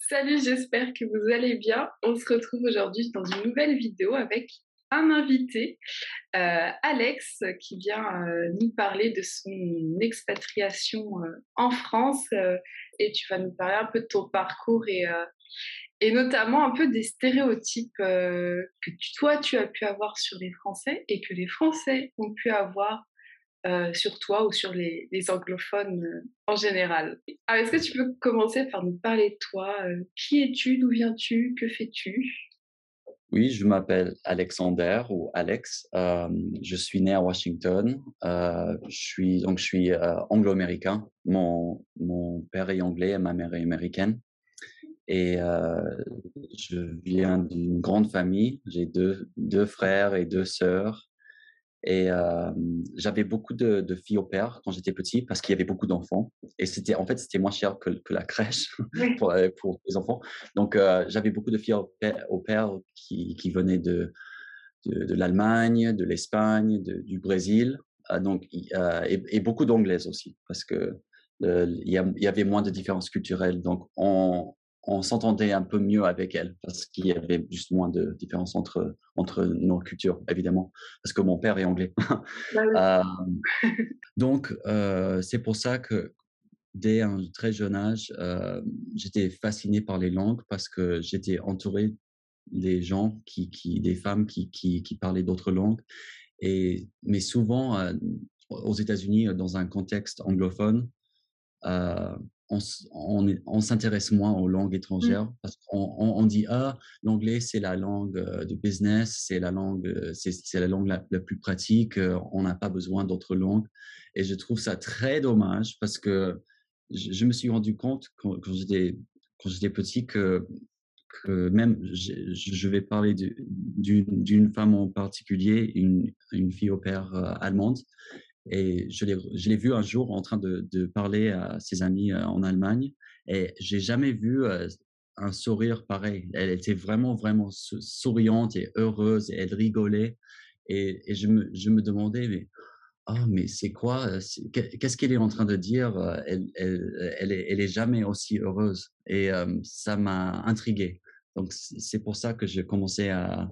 Salut, j'espère que vous allez bien. On se retrouve aujourd'hui dans une nouvelle vidéo avec un invité, euh, Alex, qui vient euh, nous parler de son expatriation euh, en France. et tu vas nous parler un peu de ton parcours et, et notamment un peu des stéréotypes que toi, tu as pu avoir sur les Français et que les Français ont pu avoir euh, sur toi ou sur les, anglophones euh, en général. Alors, est-ce que tu peux commencer par nous parler de toi euh, Qui es-tu D'où viens-tu Que fais-tu? Oui, je m'appelle Alexander ou Alex. je suis né à Washington. je suis donc je suis anglo-américain. Mon, mon père est anglais et ma mère est américaine. Et je viens d'une grande famille. J'ai deux, deux frères et deux sœurs. Et j'avais beaucoup de, filles au père quand j'étais petit parce qu'il y avait beaucoup d'enfants. Et c'était en fait c'était moins cher que, que la crèche pour, pour, les enfants. Donc j'avais beaucoup de filles au père, qui, qui, venaient de, de, l'Allemagne, de l'Espagne, du Brésil. donc et, et, beaucoup d'anglaises aussi parce que il y, avait moins de différences culturelles. Donc on, on s'entendait un peu mieux avec elle parce qu'il y avait juste moins de différence entre, entre nos cultures, évidemment, parce que mon père est anglais. Bah euh, donc, euh, c'est pour ça que dès un très jeune âge, euh, j'étais fasciné par les langues parce que j'étais entouré des gens, qui, qui, des femmes qui, qui, qui parlaient d'autres langues. Et, mais souvent, aux États-Unis, dans un contexte anglophone, on, on, s'intéresse moins aux langues mmh. étrangères parce qu'on on, dit ah l'anglais c'est la langue de business c'est la langue c'est la langue la, plus pratique on n'a pas besoin d'autres langues et je trouve ça très dommage parce que je, me suis rendu compte quand, quand j'étais quand j'étais petit que que même je, vais parler d'une femme en particulier une, une fille au père allemande et je l'ai vu un jour en train de, parler à ses amis euh, en Allemagne et j'ai jamais vu euh, un sourire pareil. Elle était vraiment, vraiment souriante et heureuse et elle rigolait. Et, et je, me, je me demandais, mais, oh, mais c'est quoi euh, Qu'est-ce qu'elle est en train de dire elle, elle, elle, est, elle est jamais aussi heureuse? Et ça m'a intrigué. Donc, c'est pour ça que j'ai commencé à,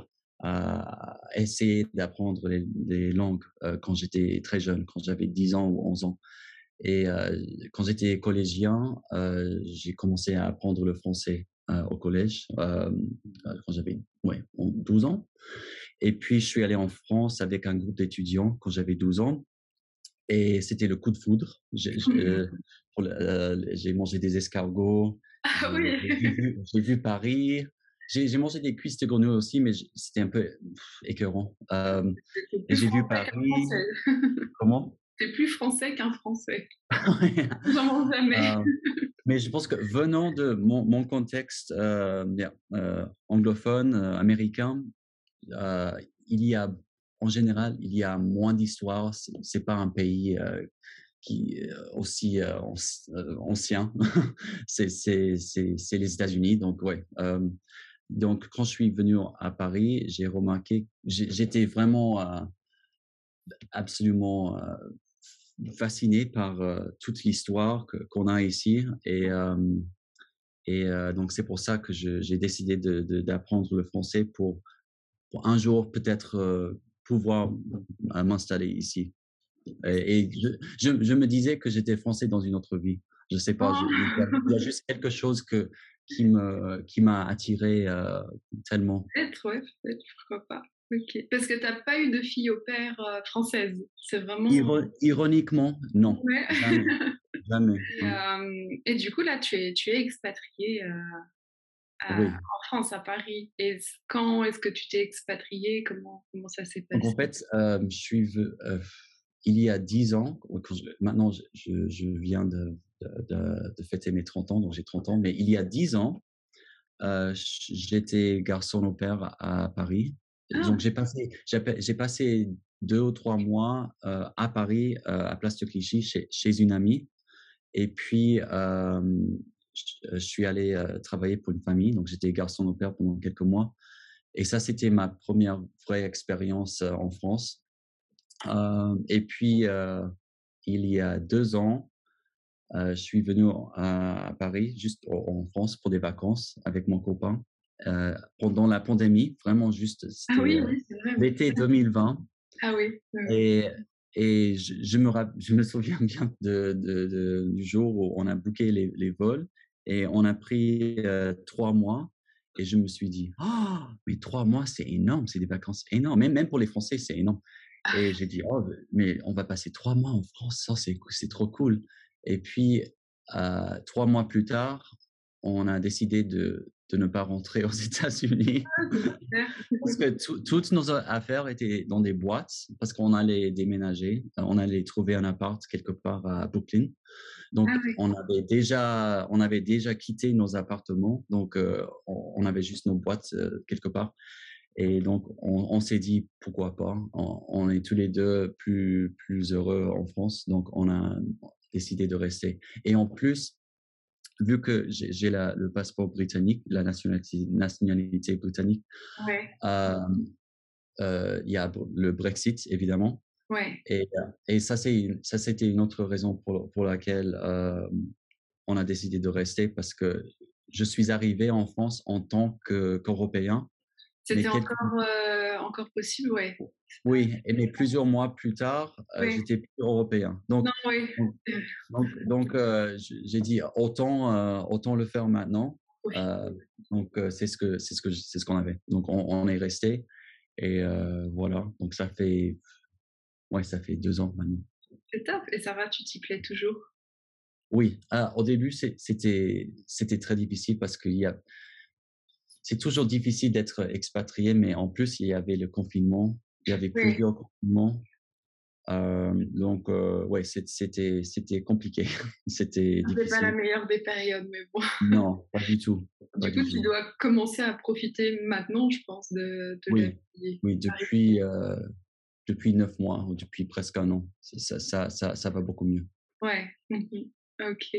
à essayer d'apprendre les, langues euh, quand j'étais très jeune, quand j'avais 10 ans ou 11 ans. Et euh, quand j'étais collégien, euh, j'ai commencé à apprendre le français au collège quand j'avais ouais, 12 ans. Et puis, je suis allé en France avec un groupe d'étudiants quand j'avais 12 ans. Et c'était le coup de foudre. J'ai mangé des escargots. Ah j'ai vu Paris, j'ai mangé des cuisses de grenouille aussi, mais c'était un peu écœurant. Euh, j'ai vu Paris. Comment? C'est plus français qu'un français. J'en mange jamais. Euh, mais je pense que venant de mon, mon contexte euh, anglophone, américain, il y a, en général, il y a moins d'histoire. C'est pas un pays qui aussi ancien. c'est les États-Unis, donc ouais. Donc, quand je suis venu à Paris, j'ai remarqué, j'étais vraiment euh, absolument euh, fasciné par euh, toute l'histoire qu'on a ici. Et, donc, c'est pour ça que j'ai décidé d'apprendre le français pour, un jour peut-être pouvoir m'installer ici. Et, je, je, me disais que j'étais français dans une autre vie. Je sais pas, il y a juste quelque chose que, qui me qui m'a attiré euh, tellement. Peut-être, ouais, peut-être, pourquoi pas. Ok. Parce que tu n'as pas eu de fille au père euh, française. C'est vraiment. ironiquement, non. Jamais. Euh, et, du coup, là, tu es, tu es expatrié en France, à Paris. Et quand est-ce que tu t'es expatrié comment, comment ça s'est passé En fait, je suis. Il y a dix ans, maintenant je, je viens de de, fêter mes 30 ans, donc j'ai 30 ans. Mais il y a 10 ans, euh, j'étais garçon au père à Paris. Donc ah! j'ai passé, j'ai passé deux ou trois mois euh, à Paris, euh, à Place de Clichy, chez, chez une amie. Et puis, je, suis allé travailler pour une famille. Donc j'étais garçon au père pendant quelques mois. Et ça, c'était ma première vraie expérience en France. Et puis, il y a deux ans, je suis venu à, Paris, juste en, France, pour des vacances avec mon copain. pendant la pandémie, vraiment juste, ah oui, l'été 2020. Ah oui. Et, et je, me, je me souviens bien de, de, du jour où on a booké les, les vols et on a pris trois mois. Et je me suis dit, ah, mais trois mois, c'est énorme, c'est des vacances énormes. Même, même pour les Français, c'est énorme. Et j'ai dit, oh, mais on va passer trois mois en France, ça, c'est trop cool. Et puis, trois mois plus tard, on a décidé de, de ne pas rentrer aux États-Unis ah, parce que toutes nos affaires étaient dans des boîtes parce qu'on allait déménager, on allait trouver un appart quelque part à Brooklyn. Donc ah on avait déjà on avait déjà quitté nos appartements, donc euh, on, avait juste nos boîtes euh, quelque part. Et donc on, s'est dit pourquoi pas. On, on, est tous les deux plus plus heureux en France, donc on a décidé de rester. Et en plus vu que j'ai le passeport britannique, la nationalité, nationalité britannique, euh, euh, il y a le Brexit, évidemment. Ouais. Et, euh, et ça, c'était une autre raison pour, pour laquelle on a décidé de rester, parce que je suis arrivé en France en tant qu'Européen. C'était encore, encore possible, oui. Oui, mais plusieurs mois plus tard, euh, j'étais plus européen. Donc, donc, euh, j'ai dit autant, euh, autant le faire maintenant. donc, c'est ce que c'est ce que c'est ce qu'on avait. Donc, on, est resté et voilà. Donc, ça fait ouais, ça fait deux ans maintenant. C'est top. Et ça va, tu t'y plais toujours? Oui. au début, c'était c'était très difficile parce qu'il y a c'est toujours difficile d'être expatrié, mais en plus, il y avait le confinement, il y avait plusieurs confinements. donc, ouais, c'était, c'était compliqué. c'était difficile. pas la meilleure des périodes, mais bon. Non, pas du tout. du coup, tu dois commencer à profiter maintenant, je pense, de, de oui. Oui, depuis, depuis neuf mois, ou depuis presque un an. Ça, ça, ça, ça va beaucoup mieux. Ouais. Ok.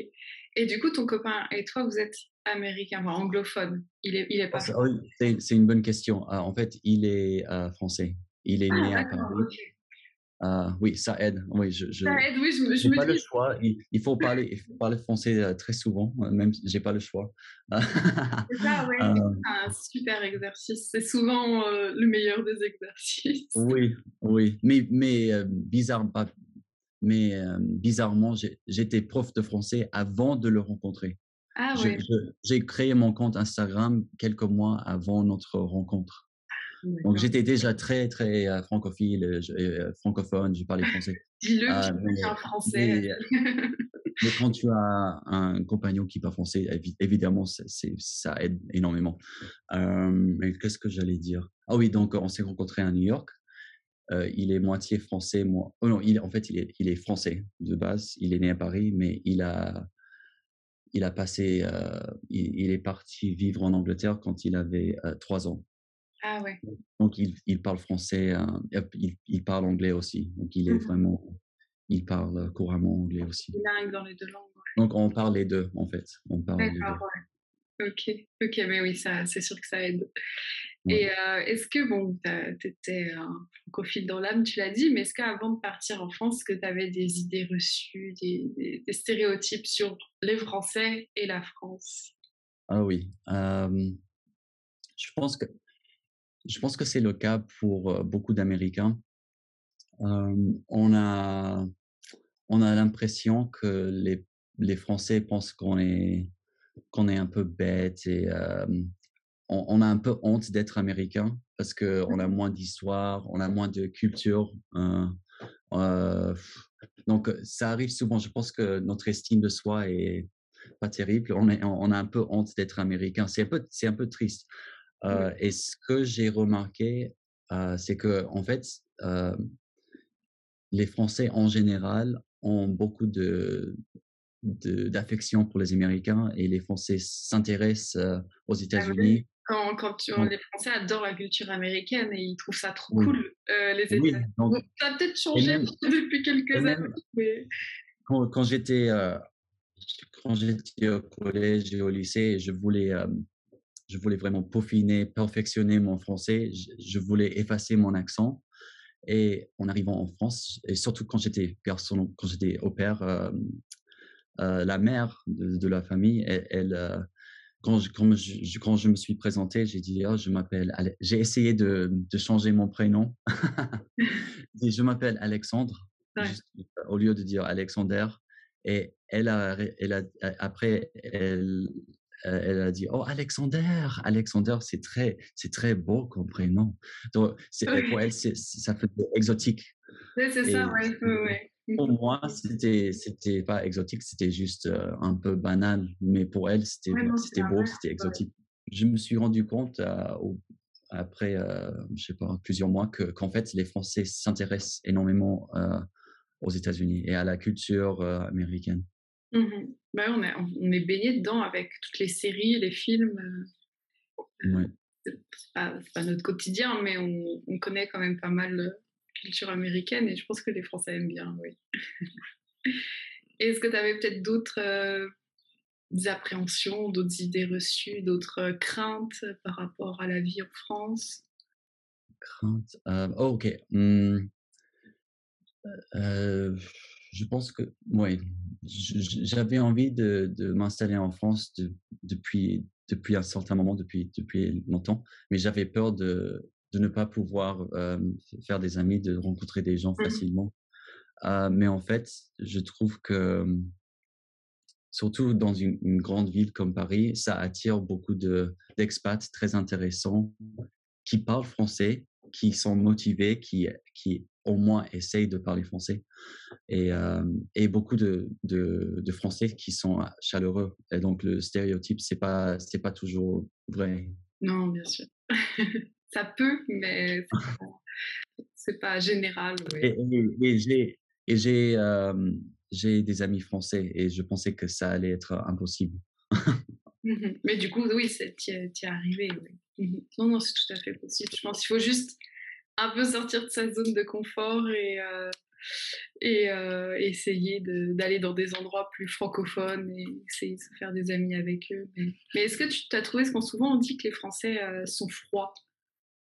Et du coup, ton copain et toi, vous êtes américain, enfin anglophone. Il est, il est pas. Ah, c'est une bonne question. Ah, en fait, il est euh, français. Il est né ah, à Paris. Euh, oui, ça aide. Oui, je, je, ça aide, oui, je, je me pas dis... le choix. Il, faut parler, il faut parler français euh, très souvent, même si j'ai pas le choix. c'est ça, oui. un super exercice. C'est souvent le meilleur des exercices. Oui, oui. Mais, mais bizarre, mais bizarrement, j'étais prof de français avant de le rencontrer. Ah J'ai créé mon compte Instagram quelques mois avant notre rencontre. Donc j'étais déjà très très euh, francophile, euh, euh, francophone, je parlais français. Dis-le, ah, en français. Mais, quand tu as un compagnon qui parle français, évidemment, ça aide énormément. mais qu'est-ce que j'allais dire? Ah oui, donc on s'est rencontrés à New York. Il est moitié français, moi. Oh non, il, en fait, il est, il est français de base. Il est né à Paris, mais il a il a passé, euh, il, est parti vivre en Angleterre quand il avait euh, trois ans. Ah ouais. Donc il, il parle français, il, parle anglais aussi. Donc il est mmh vraiment, il parle couramment anglais aussi. Bilingue dans les deux langues. Donc on parle les deux en fait. On parle les deux. Ok, ok, mais oui, ça, c'est sûr que ça aide. Et euh, est-ce que, bon, tu étais un francophile dans l'âme, tu l'as dit, mais est-ce qu'avant de partir en France, que tu avais des idées reçues, des, stéréotypes sur les Français et la France? Ah oui. je pense que, je pense que c'est le cas pour euh, beaucoup d'Américains. on a, on a l'impression que les, les Français pensent qu'on est qu'on est un peu bête et on, a un peu honte d'être américain parce qu'on a moins d'histoire, on a moins de culture. Hein, donc, ça arrive souvent. Je pense que notre estime de soi est pas terrible. On, on a un peu honte d'être américain. C'est un peu, c'est un peu triste. et ce que j'ai remarqué, c'est que en fait, les Français en général ont beaucoup de, d'affection pour les Américains et les Français s'intéressent aux ah États-Unis. Quand, quand les Français adorent la culture américaine et ils trouvent ça trop cool, les États-Unis. ça a peut-être changé depuis quelques années. Quand, j'étais quand j'étais au collège et au lycée, je voulais je voulais vraiment peaufiner, perfectionner mon français. Je, voulais effacer mon accent. Et en arrivant en France, et surtout quand j'étais garçon, quand j'étais au père, la mère de, la famille, elle, quand, je, quand, je, me suis présenté, j'ai dit oh, je m'appelle. J'ai essayé de, de, changer mon prénom. je m'appelle Alexandre, au lieu de dire Alexander. Et elle a, elle a, après, elle, elle a dit oh Alexander, Alexander, c'est très, c'est très beau comme prénom. Donc, pour elle, ça fait exotique. c'est ça, ouais. Pour moi, c'était c'était pas exotique, c'était juste un peu banal, mais pour elle, c'était c'était beau, c'était exotique. Je me suis rendu compte après, je sais pas, plusieurs mois, que qu'en fait, les Français s'intéressent énormément aux États-Unis et à la culture américaine. Mmh bah, on, est, on est baigné dedans avec toutes les séries, les films. Ouais. C'est pas, pas, notre quotidien, mais on, on, connaît quand même pas mal culture américaine et je pense que les Français aiment bien, oui. Est-ce que tu avais peut-être d'autres euh, appréhensions, d'autres idées reçues, d'autres euh, craintes par rapport à la vie en France? Craintes euh, oh, Ok. Mmh. je pense que, oui, j'avais envie de, m'installer en France depuis, depuis un certain moment, depuis, depuis longtemps, mais j'avais peur de, de ne pas pouvoir faire des amis, de rencontrer des gens mmh facilement. mais en fait, je trouve que, surtout dans une, grande ville comme Paris, ça attire beaucoup d'expats très intéressants qui parlent français, qui sont motivés, qui, qui au moins essayent de parler français. Et, et beaucoup de, de, Français qui sont chaleureux. Et donc, le stéréotype, ce n'est pas, pas toujours vrai. Non, bien sûr. ça peut, mais c'est pas, pas général. Et, et, et j'ai des amis français et je pensais que ça allait être impossible. Mmh mais du coup, oui, tu es arrivé. Mmh non, non, c'est tout à fait possible. Je pense qu'il faut juste un peu sortir de sa zone de confort et, et essayer d'aller dans des endroits plus francophones et essayer de se faire des amis avec eux. Mais, mais est-ce que tu as trouvé, ce qu'on souvent on dit que les Français sont froids?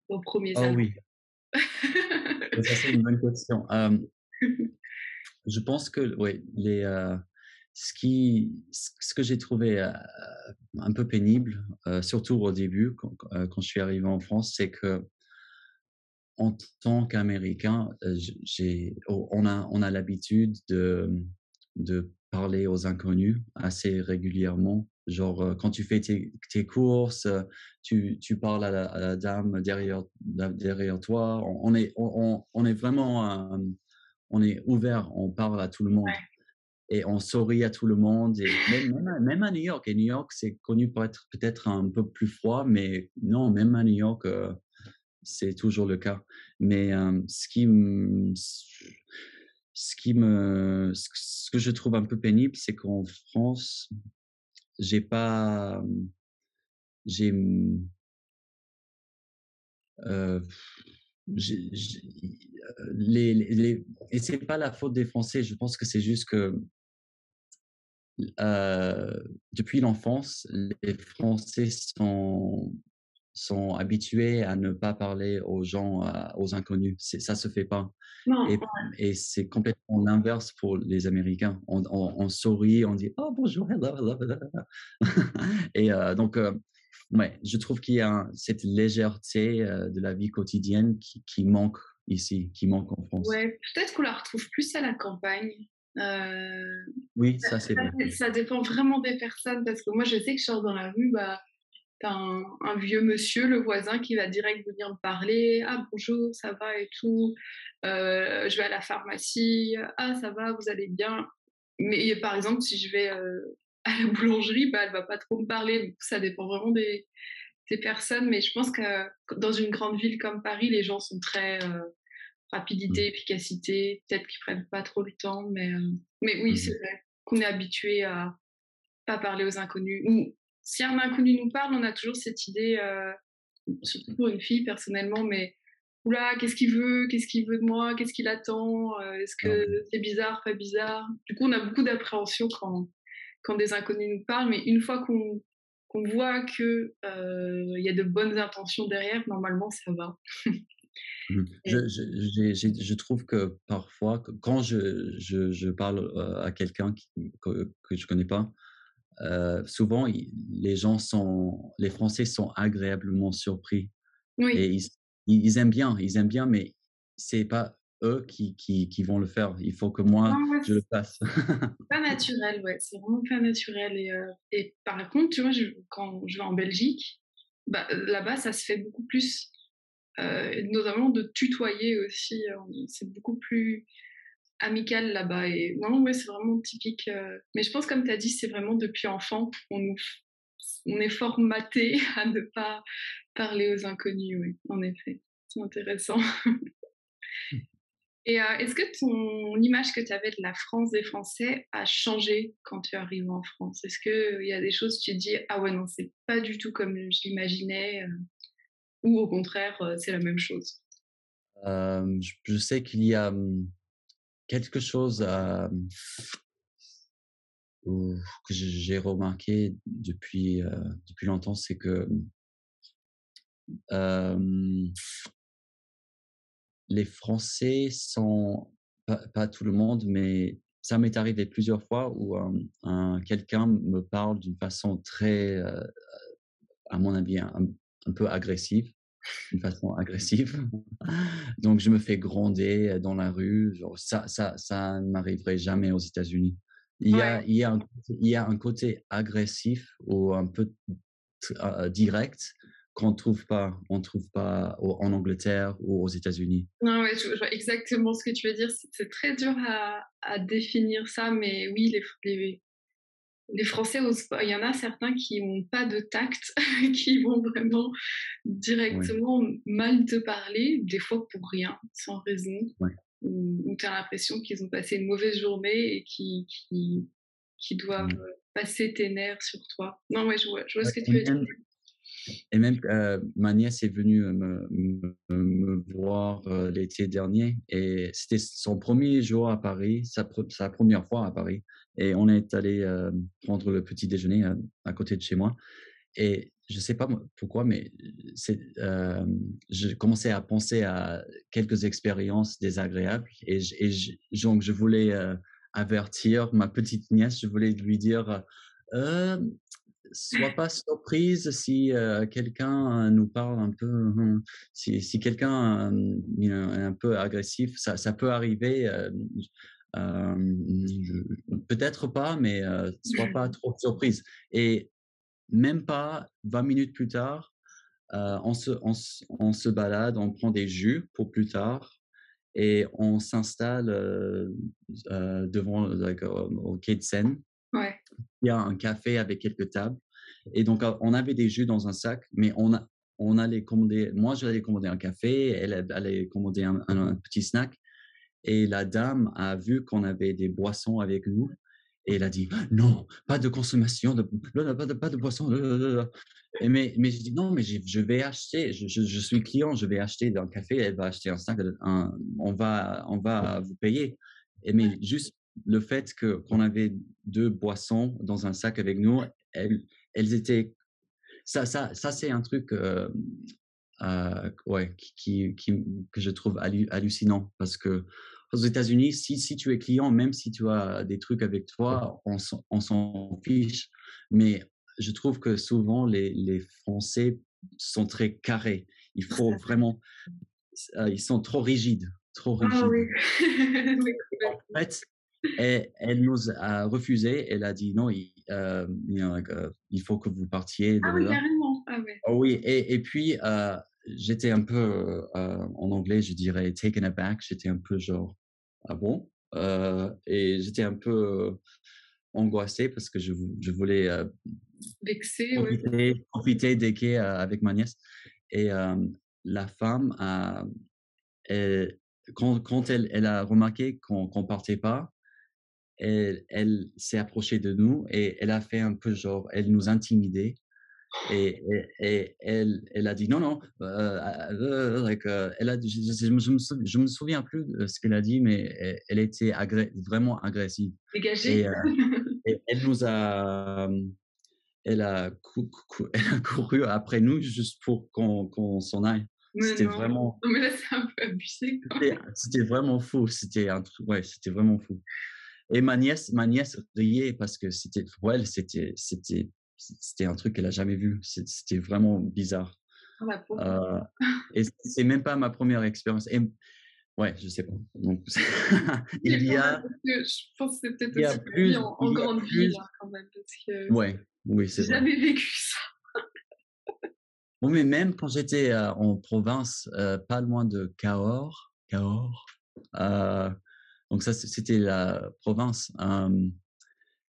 Au premier Oh oui. ça, c'est une bonne question. je pense que, oui, les, ce, qui, ce que j'ai trouvé un peu pénible, surtout au début, quand, quand, je suis arrivé en France, c'est que en tant qu'Américain, j'ai, on a, on a l'habitude de, de parler aux inconnus assez régulièrement Genre, quand tu fais tes, courses, tu, tu parles à la, dame derrière, derrière toi. On, est, on, on, est vraiment on est ouvert, on parle à tout le monde. Et on sourit à tout le monde. Et même, même, à New York, et New York, c'est connu pour être peut-être un peu plus froid, mais non, même à New York, c'est toujours le cas. Mais ce qui me ce qui me ce que je trouve un peu pénible c'est qu'en France j'ai pas j'ai euh, les, les, et c'est pas la faute des Français. Je pense que c'est juste que depuis l'enfance, les Français sont sont habitués à ne pas parler aux gens, aux inconnus. Ça se fait pas. et, c'est complètement l'inverse pour les Américains. On, sourit, on dit oh bonjour, hello, hello, et euh, donc, euh, ouais, je trouve qu'il y a cette légèreté euh, de la vie quotidienne qui, manque ici, qui manque en France. Ouais, peut-être qu'on la retrouve plus à la campagne. oui, ça, c'est vrai. Ça dépend vraiment des personnes parce que moi je sais que je sors dans la rue, bah un, vieux monsieur, le voisin, qui va direct venir me parler. Ah bonjour, ça va et tout. Euh, je vais à la pharmacie. Ah ça va, vous allez bien. Mais par exemple, si je vais euh, à la boulangerie, bah, elle va pas trop me parler. ça dépend vraiment des, personnes. Mais je pense que dans une grande ville comme Paris, les gens sont très euh, rapidité, mmh. efficacité. Peut-être qu'ils prennent pas trop le temps, mais mais oui, mmh. c'est vrai qu'on est habitué à pas parler aux inconnus si un inconnu nous parle, on a toujours cette idée, euh, surtout pour une fille personnellement, mais oula, qu'est-ce qu'il veut Qu'est-ce qu'il veut de moi Qu'est-ce qu'il attend euh, Est-ce que c'est bizarre, pas bizarre? Du coup, on a beaucoup d'appréhension quand, quand des inconnus nous parlent, mais une fois qu'on voit qu'il euh, y a de bonnes intentions derrière, normalement, ça va. Mmh. Je, je, je, trouve que parfois, quand je, je parle à quelqu'un que, que je connais pas, souvent les gens sont, les Français sont agréablement surpris oui. et ils, ils, aiment bien, ils aiment bien, mais c'est pas eux qui, qui, qui, vont le faire. Il faut que moi je le fasse. pas naturel, ouais, c'est vraiment pas naturel. Et, et par contre, tu vois, quand je vais en Belgique, bah, là-bas, ça se fait beaucoup plus euh, notamment de tutoyer aussi. Euh, c'est beaucoup plus amical là-bas. Et non, ouais, c'est vraiment typique. Euh. Mais je pense, comme tu as dit, c'est vraiment depuis enfant, on, nous, on est formaté à ne pas parler aux inconnus, oui, en effet. C'est intéressant. Et est-ce que ton image que tu avais de la France des Français a changé quand tu arrives en France? Est-ce qu'il y a des choses tu te dis ah ouais non c'est pas du tout comme je l'imaginais ou au contraire, c'est la même chose? Je, sais qu'il y a mmh, quelque chose que j'ai remarqué depuis, longtemps, c'est que les Français sont, pas, tout le monde, mais ça m'est arrivé plusieurs fois où un, quelqu'un me parle d'une façon très, à mon avis, un peu agressive, d'une façon agressive. Donc, je me fais gronder dans la rue. Genre, ça, ça, ça ne m'arriverait jamais aux États-Unis. Il, y a, il, y a un, il y a un côté agressif ou un peu euh, direct qu'on ne trouve pas, on trouve pas en Angleterre ou aux États-Unis. Non, ouais, je, vois exactement ce que tu veux dire. C'est très dur à, à, définir ça, mais oui, les, les, les Français Il y en a certains qui n'ont pas de tact, qui vont vraiment directement mal te parler, des fois pour rien, sans raison, ou, tu as l'impression qu'ils ont passé une mauvaise journée et qui, qui, doivent passer tes nerfs sur toi. Non, ouais, je vois, je vois ce que tu veux dire. Et même euh, ma nièce est venue me, voir euh, l'été dernier et c'était son premier jour à Paris, sa, première fois à Paris. Et on est allé euh, prendre le petit déjeuner à, côté de chez moi. Et je ne sais pas pourquoi, mais je commençais à penser à quelques expériences désagréables et donc je voulais avertir ma petite nièce, je voulais lui dire sois pas surprise si quelqu'un nous parle un peu, hein, si, quelqu'un est un peu agressif, ça, peut arriver. Peut-être pas, mais sois pas trop surprise. Et même pas 20 minutes plus tard, on, se, balade, on prend des jus pour plus tard et on s'installe devant au quai de Seine. Il y a un café avec quelques tables. Et donc, on avait des jus dans un sac, mais on, a, on allait commander, moi, j'allais commander un café, elle allait commander un, petit snack. Et la dame a vu qu'on avait des boissons avec nous. Et elle a dit non, pas de consommation, de, pas, de, pas de boisson. Et mais, mais je dis non, mais je vais acheter, je, je, suis client, je vais acheter un café, elle va acheter un snack, on, va, on va vous payer. Et mais juste le fait que qu'on avait deux boissons dans un sac avec nous, elles, elles étaient. Ça, ça, ça c'est un truc euh, euh, ouais, qui, qui, que je trouve hallucinant parce que aux États-Unis, si, si tu es client, même si tu as des trucs avec toi, on, on s'en fiche. Mais je trouve que souvent les, les Français sont très carrés. Il faut vraiment. Euh, ils sont trop rigides. Trop ah rigides. en fait, et elle nous a refusé. Elle a dit non, il, euh, il faut que vous partiez. Ah oui, carrément. Ah, oh oui, et, et puis euh, j'étais un peu, euh, en anglais, je dirais taken aback. J'étais un peu genre, ah bon? Et j'étais un peu angoissé parce que je, je voulais Vexé, profiter, profiter des quais avec ma nièce. Et la femme, a, quand, quand elle, elle, a remarqué qu'on ne partait pas, elle, s'est approchée de nous et elle a fait un peu genre, elle nous intimidait. Et, et, elle, elle a dit non, non, euh, euh, euh, elle a, je, je, me souviens, plus de ce qu'elle a dit, mais elle, était vraiment agressive. Dégagée. Et, elle nous a, elle a, elle a, couru après nous juste pour qu'on s'en aille. C'était vraiment. Non, mais là, c'est un peu abusé. C'était vraiment fou. C'était un truc. Ouais, c'était vraiment fou. Et ma nièce, ma nièce riait parce que c'était, pour elle, c'était, c'était, c'était un truc qu'elle a jamais vu. C'était vraiment bizarre. Ah, euh, et c'est même pas ma première expérience. Et, ouais, je sais pas. Donc, il y a. Je pense que c'est peut-être aussi plus, en, en grande ville hein, quand même. Parce que ouais, oui, c'est vrai. jamais vécu ça. bon, mais même quand j'étais euh, en province, euh, pas loin de Cahors, Cahors, donc ça, c'était la province.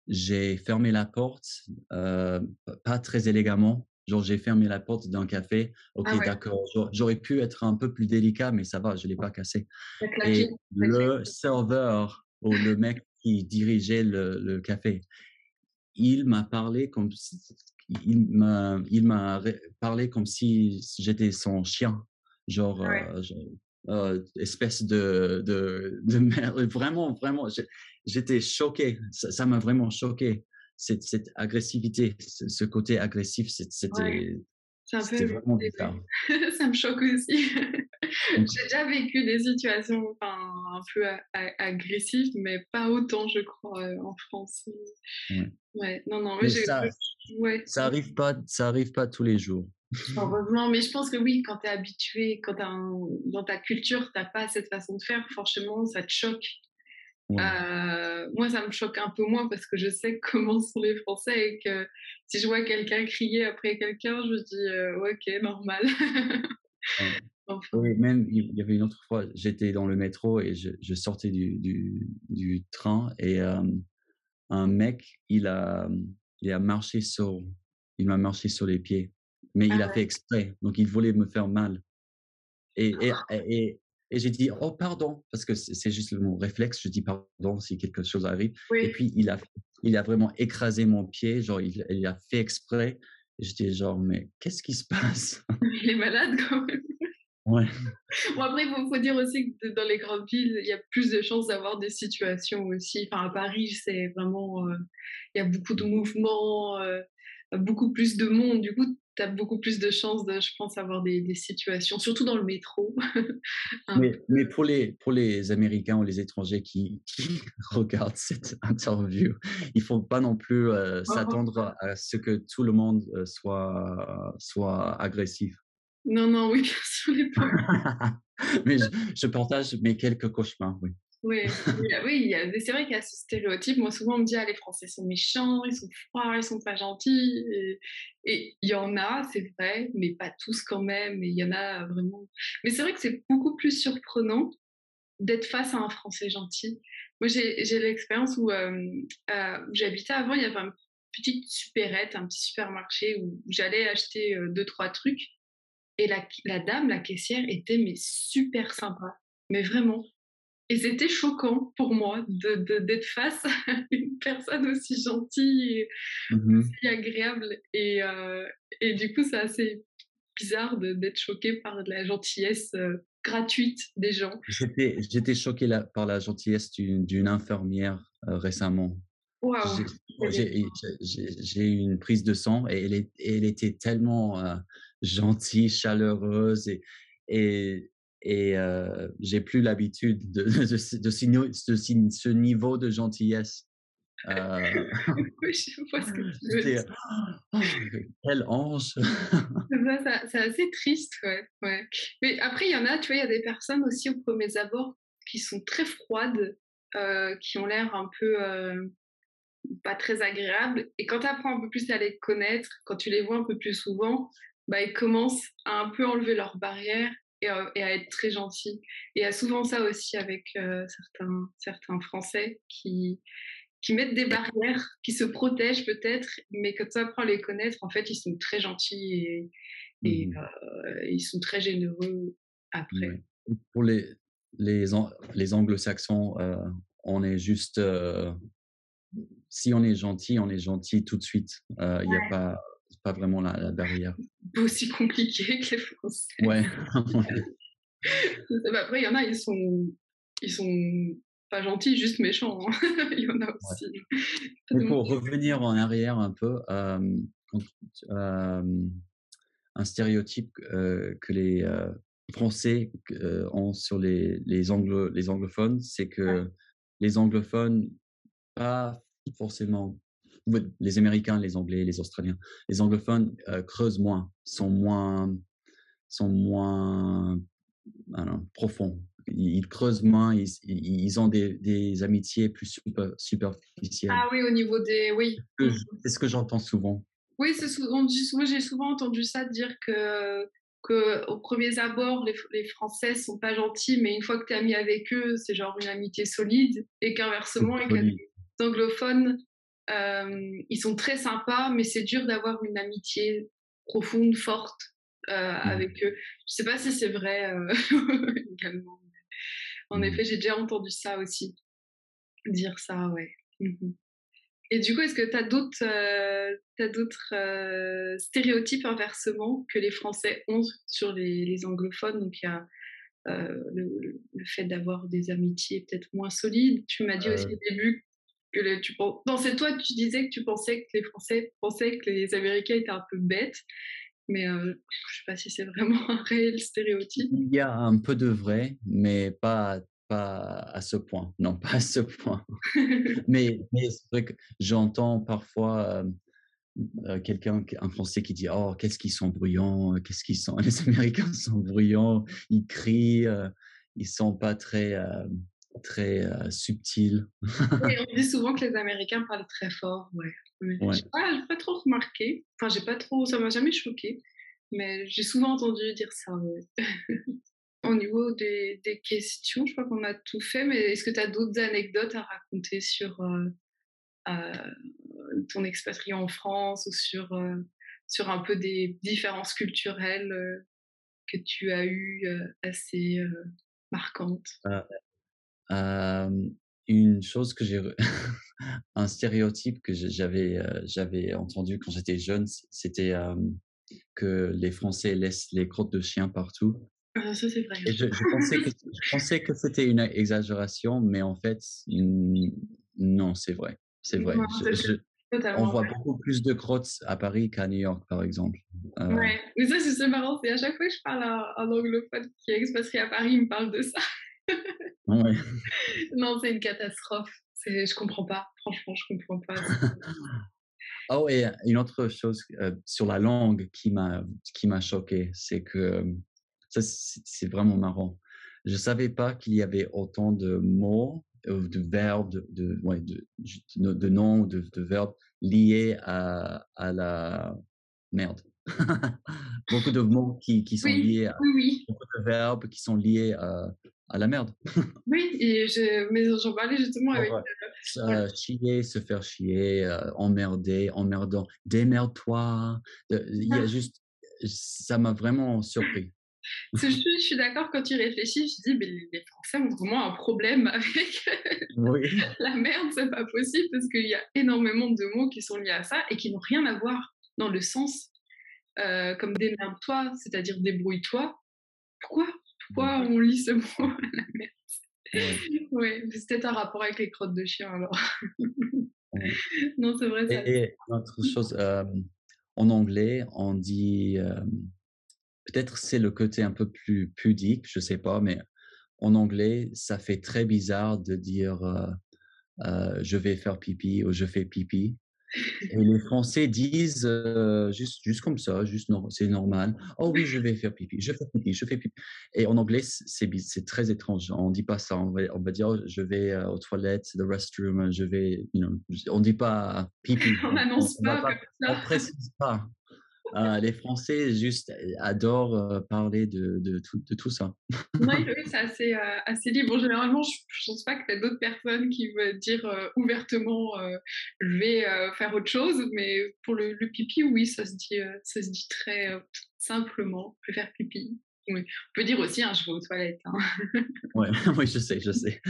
j'ai fermé la porte, pas très élégamment. Genre, j'ai fermé la porte d'un café. Ok, ah d'accord. J'aurais pu être un peu plus délicat, mais ça va, je ne l'ai pas cassé. Et le serveur ou le mec qui dirigeait le, café, il m'a parlé comme si, il m'a, il m'a parlé comme si j'étais son chien. Genre, euh, espèce de, de. Vraiment, vraiment, j'étais choqué. Ça m'a vraiment choqué. Cette, cette agressivité, ce, côté agressif, c'était ouais. vraiment bizarre. ça me choque aussi. J'ai déjà vécu des situations enfin, un peu agressives, mais pas autant, je crois, euh, en France. Ouais. Non, non, mais, ça, ouais. ça arrive pas, ça arrive pas tous les jours. Heureusement, mais je pense que oui, quand tu es habitué, quand dans ta culture, tu n'as pas cette façon de faire, franchement, ça te choque. Euh, moi, ça me choque un peu moins parce que je sais comment sont les Français et que si je vois quelqu'un crier après quelqu'un, je me dis euh, ok, normal. Oui, même il y avait une autre fois, j'étais dans le métro et je, sortais du, du, train et euh, un mec, il a, il a marché sur, il m'a marché sur les pieds mais il a ah fait exprès. Donc, il voulait me faire mal. Et, et, ah. et, et j'ai dit, oh, pardon, parce que c'est juste mon réflexe. Je dis pardon si quelque chose arrive. Et puis, il a, il a vraiment écrasé mon pied. Genre, il, il a fait exprès. Et j'étais genre, mais qu'est-ce qui se passe? Il est malade quand même. Ouais. Bon, après, il faut, dire aussi que dans les grandes villes, il y a plus de chances d'avoir des situations aussi. Enfin, à Paris, c'est vraiment. Euh, il y a beaucoup de mouvements, euh, beaucoup plus de monde. Du coup, tu as beaucoup plus de chances, de, je pense, avoir des, des situations, surtout dans le métro. mais, mais, pour, les, pour les Américains ou les étrangers qui, qui regardent cette interview, il ne faut pas non plus euh, oh. s'attendre à ce que tout le monde euh, soit, soit agressif. Non, non, oui, bien sûr. mais je, je, partage mes quelques cauchemars, oui. Oui, oui, c'est vrai qu'il y a ce stéréotype. Moi, souvent, on me dit ah, les Français sont méchants, ils sont froids, ils sont pas gentils. Et il y en a, c'est vrai, mais pas tous quand même. Et il y en a vraiment. Mais c'est vrai que c'est beaucoup plus surprenant d'être face à un Français gentil. Moi, j'ai l'expérience où, euh, euh, j'habitais avant, il y avait une petite supérette, un petit supermarché où j'allais acheter euh, deux, trois trucs. Et la, la dame, la caissière, était mais super sympa. Mais vraiment, et c'était choquant pour moi d'être de, face à une personne aussi gentille et mmh aussi agréable. Et, euh, et du coup, c'est assez bizarre d'être choqué par la gentillesse euh, gratuite des gens. J'étais choqué par la gentillesse d'une infirmière euh, récemment. J'ai eu une prise de sang et elle, elle était tellement gentille, chaleureuse et, et et euh, j'ai plus l'habitude de, de, de, de, ce niveau de gentillesse. Euh... je vois ce que tu veux dire. Oh, quel ange C'est assez triste, ouais, ouais. Mais après, il y en a, tu vois, il y a des personnes aussi au premier abord qui sont très froides, euh, qui ont l'air un peu euh, pas très agréables. Et quand tu apprends un peu plus à les connaître, quand tu les vois un peu plus souvent, bah, ils commencent à un peu enlever leurs barrières et, à être très gentil. Et il y a souvent ça aussi avec euh, certains, certains Français qui, qui mettent des barrières, qui se protègent peut-être, mais quand tu apprends à les connaître, en fait, ils sont très gentils et, et mmh euh, ils sont très généreux après. Pour les, les, les anglo-saxons, euh, on est juste. si on est gentil, on est gentil tout de suite. Il n'y a pas pas vraiment la, barrière. Aussi compliqué que les Français. Ouais. Après, il y en a, ils sont, ils sont pas gentils, juste méchants. Hein. il y en a aussi. pour revenir en arrière un peu, euh, un stéréotype euh, que les, euh, français sur les, les, anglo, les anglophones, c'est que les anglophones, pas forcément les Américains, les Anglais, les Australiens, les anglophones creusent moins, sont moins, sont moins profonds. Ils, creusent moins, ils, ils ont des, des, amitiés plus superficielles. Ah oui, au niveau des... Oui. C'est ce que j'entends souvent. Oui, souvent, j'ai souvent entendu ça dire que que au premiers abords, les, les, Français sont pas gentils, mais une fois que tu es ami avec eux, c'est genre une amitié solide, et qu'inversement, avec les anglophones, euh, ils sont très sympas, mais c'est dur d'avoir une amitié profonde, forte euh, mmh. avec eux. Je sais pas si c'est vrai euh, également. En mmh. effet, j'ai déjà entendu ça aussi, dire ça, ouais. Mmh et du coup, est-ce que tu as d'autres, euh, d'autres euh, stéréotypes inversement que les Français ont sur les, les anglophones? Donc, il y a euh, le, fait d'avoir des amitiés peut-être moins solides. Tu m'as dit aussi au début que le, tu pensais, toi, tu disais que tu pensais que les Français pensaient que les Américains étaient un peu bêtes. Mais je ne sais pas si c'est vraiment un réel stéréotype. Il y a un peu de vrai, mais pas à ce point. Non, pas à ce point. mais, mais c'est vrai que j'entends parfois quelqu'un, un Français qui dit Oh, qu'est-ce qu'ils sont bruyants, qu'est-ce qu'ils sont. Les Américains sont bruyants, ils crient, ils sont pas très. Très subtils. on dit souvent que les Américains parlent très fort, ouais. ouais. J'ai pas, pas, trop remarqué, enfin j'ai pas trop, ça m'a jamais choqué, mais j'ai souvent entendu dire ça. Au niveau des, des, questions, je crois qu'on a tout fait, mais est-ce que tu as d'autres anecdotes à raconter sur euh, euh, ton expatrié en France ou sur, euh, sur un peu des différences culturelles que tu as eues assez marquantes? Une chose que j'ai. un stéréotype que j'avais j'avais entendu quand j'étais jeune, c'était que les Français laissent les crottes de chiens partout. Ah, ça, c'est vrai. je, pensais que, c'était une exagération, mais en fait, non, c'est vrai. C'est vrai. on voit beaucoup plus de crottes à Paris qu'à New York, par exemple. Euh, ouais, mais ça, c'est marrant. C'est à chaque fois que je parle à un anglophone qui est expatrié à Paris, il me parle de ça. ouais. Non, c'est une catastrophe. Je comprends pas. Franchement, je comprends pas. oh, et une autre chose euh, sur la langue qui m'a qui m'a choqué, c'est que ça, c'est vraiment marrant. Je ne savais pas qu'il y avait autant de mots, euh, de verbes, de, de, ouais, de, de noms, de, de, verbes liés à, à la merde. beaucoup de mots qui, qui sont liés à oui, beaucoup de verbes qui sont liés à, à la merde. oui, et je, mais j'en parlais justement avec. Euh, chier, se faire chier, euh, emmerder, emmerdant, démerde-toi. Il y a ah. juste. Ça m'a vraiment surpris je, je, suis d'accord quand tu réfléchis, je dis, mais les Français ont vraiment un problème avec la merde, c'est pas possible parce qu'il y a énormément de mots qui sont liés à ça et qui n'ont rien à voir dans le sens euh, comme démerde-toi, c'est-à-dire débrouille-toi. Pourquoi? Pourquoi on lit ce mot la merde Oui, c'est peut-être un rapport avec les crottes de chien alors. non, c'est vrai. Ça... Et, autre chose, euh, en anglais, on dit. Euh, peut-être c'est le côté un peu plus pudique, je sais pas, mais en anglais, ça fait très bizarre de dire euh, je vais faire pipi ou je fais pipi. Et les Français disent euh, juste, juste comme ça, juste c'est normal. Oh oui, je vais faire pipi, je fais pipi, je fais pipi. Et en anglais, c'est très étrange. On dit pas ça. On va, on va dire oh, je vais aux toilettes, the restroom, je vais. You know, on dit pas pipi. on n'annonce pas, pas, On précise pas. Ah, les Français juste euh, adorent euh, parler de, de, tout, de tout, ça. oui, c'est assez, euh, assez libre. généralement, je ne pense pas que tu as d'autres personnes qui veulent dire ouvertement je vais faire autre chose, mais pour le, le, pipi, oui, ça se dit, ça se dit très simplement. Je vais faire pipi. Oui. On peut dire aussi, hein, je vais aux toilettes. Hein. Ouais, oui, je sais, je sais.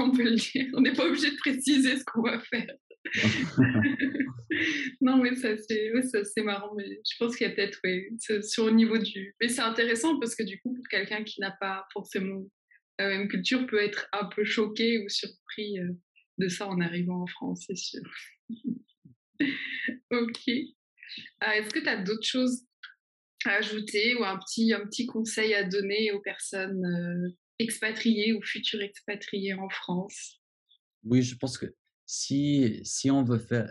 on peut le dire. On n'est pas obligé de préciser ce qu'on va faire. non, mais ça c'est marrant, mais je pense qu'il y a peut-être oui, sur le niveau du. Mais c'est intéressant parce que du coup, pour quelqu'un qui n'a pas forcément la même culture, peut être un peu choqué ou surpris euh, de ça en arrivant en France, c'est sûr. ok. Ah, est-ce que tu as d'autres choses à ajouter ou un petit, un petit conseil à donner aux personnes expatriées ou futures expatriées en France? Oui, je pense que si, si, on, veut faire,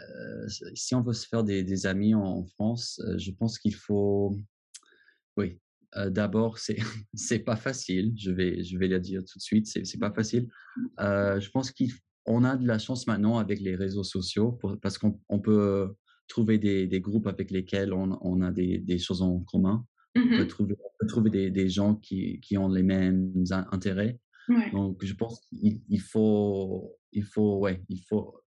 si on veut se faire des, des amis en, France, je pense qu'il faut, oui, d'abord, c'est c'est pas facile. Je vais je vais le dire tout de suite. C'est c'est pas facile. je pense qu'on a de la chance maintenant avec les réseaux sociaux parce qu'on on peut trouver des, des, groupes avec lesquels on, on a des, des, choses en commun. On peut mmh trouver, trouver des, des, gens qui, qui, ont les mêmes intérêts. Donc, je pense qu'il il faut, il faut, ouais, il faut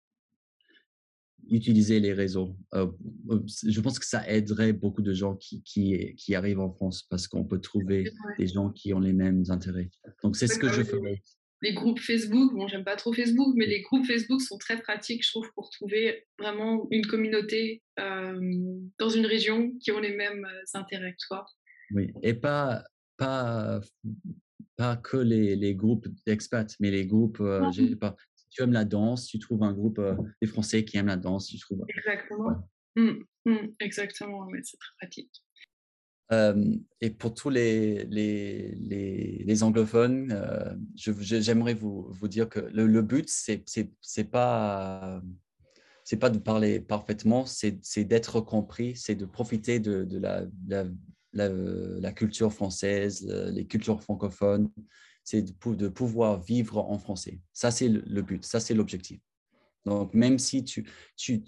utiliser les réseaux. je pense que ça aiderait beaucoup de gens qui, qui, qui arrivent en France parce qu'on peut trouver des gens qui ont les mêmes intérêts. Donc, c'est ce que je ferais les groupes Facebook, bon, j'aime pas trop Facebook, mais les groupes Facebook sont très pratiques, je trouve, pour trouver vraiment une communauté euh, dans une région qui ont les mêmes euh, intérêts que toi. Oui, et pas, pas, pas que les, les groupes d'expats, mais les groupes, euh, pas, si tu aimes la danse, tu trouves un groupe des Français qui aiment la danse, tu trouves. Exactement. Mmh, mmh, exactement, mais c'est très pratique et pour tous les, les, les, les anglophones, euh, j'aimerais vous, vous, dire que le, le but, c'est n'est pas, c'est pas de parler parfaitement, c'est d'être compris, c'est de profiter de, de la, la, la, culture française, les cultures francophones, c'est de, de, pouvoir vivre en français. Ça, c'est le, le but, ça, c'est l'objectif. Donc, même si tu, tu,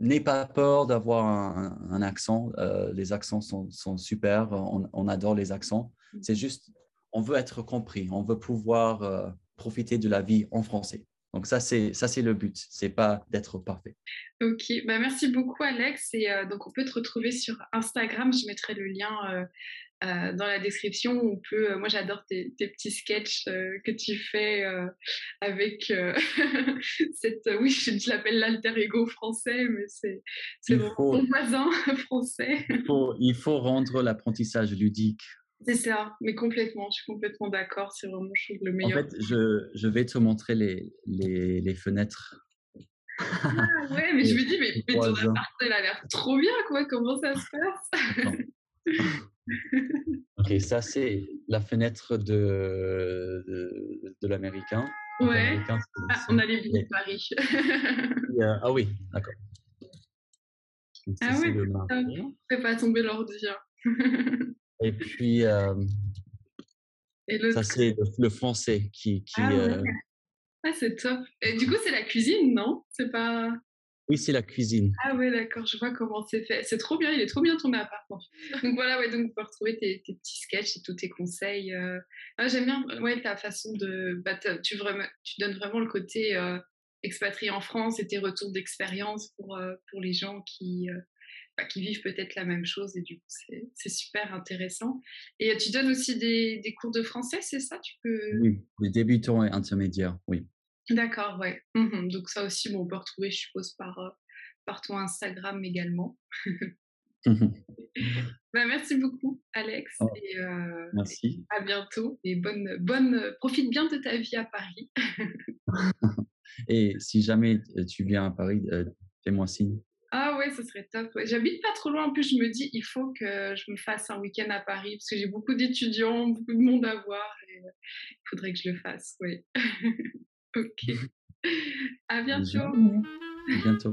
n'aie pas peur d'avoir un, accent. Euh, les accents sont, sont super. On, adore les accents. Mm. C'est juste, on veut être compris. On veut pouvoir euh, profiter de la vie en français. Donc ça, c'est ça, c'est le but. C'est pas d'être parfait. Ok, bah, merci beaucoup Alex. Et euh, donc on peut te retrouver sur Instagram. Je mettrai le lien euh, dans la description, on peut. Euh, moi, j'adore tes, petits sketchs euh, que tu fais avec cette. oui, je, l'appelle l'alter ego français, mais c'est c'est mon, voisin français. Il faut, il faut rendre l'apprentissage ludique. C'est ça, mais complètement. Je suis complètement d'accord. C'est vraiment le meilleur. En fait, je, je vais te montrer les, les, les fenêtres ah ouais, mais je me dis, mais, mais ton appart, elle a l'air trop bien, quoi. Comment ça se passe? Ok, ça c'est la fenêtre de, de, l'américain. Ouais. Ah, on a les vues de Paris. ah oui, d'accord. Ah oui, ne fais pas tomber l'ordi. Et puis, euh, Et ça c'est le, français qui. qui ah, ah c'est top. Et du coup, c'est la cuisine, non? C'est pas. Oui, c'est la cuisine. Ah ouais, d'accord, je vois comment c'est fait. C'est trop bien, il est trop bien ton appart. Donc voilà, ouais, donc vous pouvez retrouver tes, petits sketchs et tous tes conseils. Euh. Ah, j'aime bien ouais, ta façon de... Bah, tu, vraiment, tu donnes vraiment le côté euh, expatrié en France et tes retours d'expérience pour, euh, pour les gens qui, qui vivent peut-être la même chose et du coup, c'est super intéressant. Et tu donnes aussi des, des cours de français, c'est ça? Tu peux... Oui, les débutants et intermédiaires, oui. D'accord, ouais. Mmh Donc ça aussi, bon, on peut retrouver, je suppose, par, par ton Instagram également. Mmh bah, merci beaucoup, Alex. Oh, et, merci. À bientôt et bonne, bonne, profite bien de ta vie à Paris. et si jamais tu viens à Paris, fais-moi signe. Ouais, ce serait top. J'habite pas trop loin. En plus, je me dis, il faut que je me fasse un week-end à Paris parce que j'ai beaucoup d'étudiants, beaucoup de monde à voir. Et il faudrait que je le fasse, oui. Ok. À bientôt. À bientôt.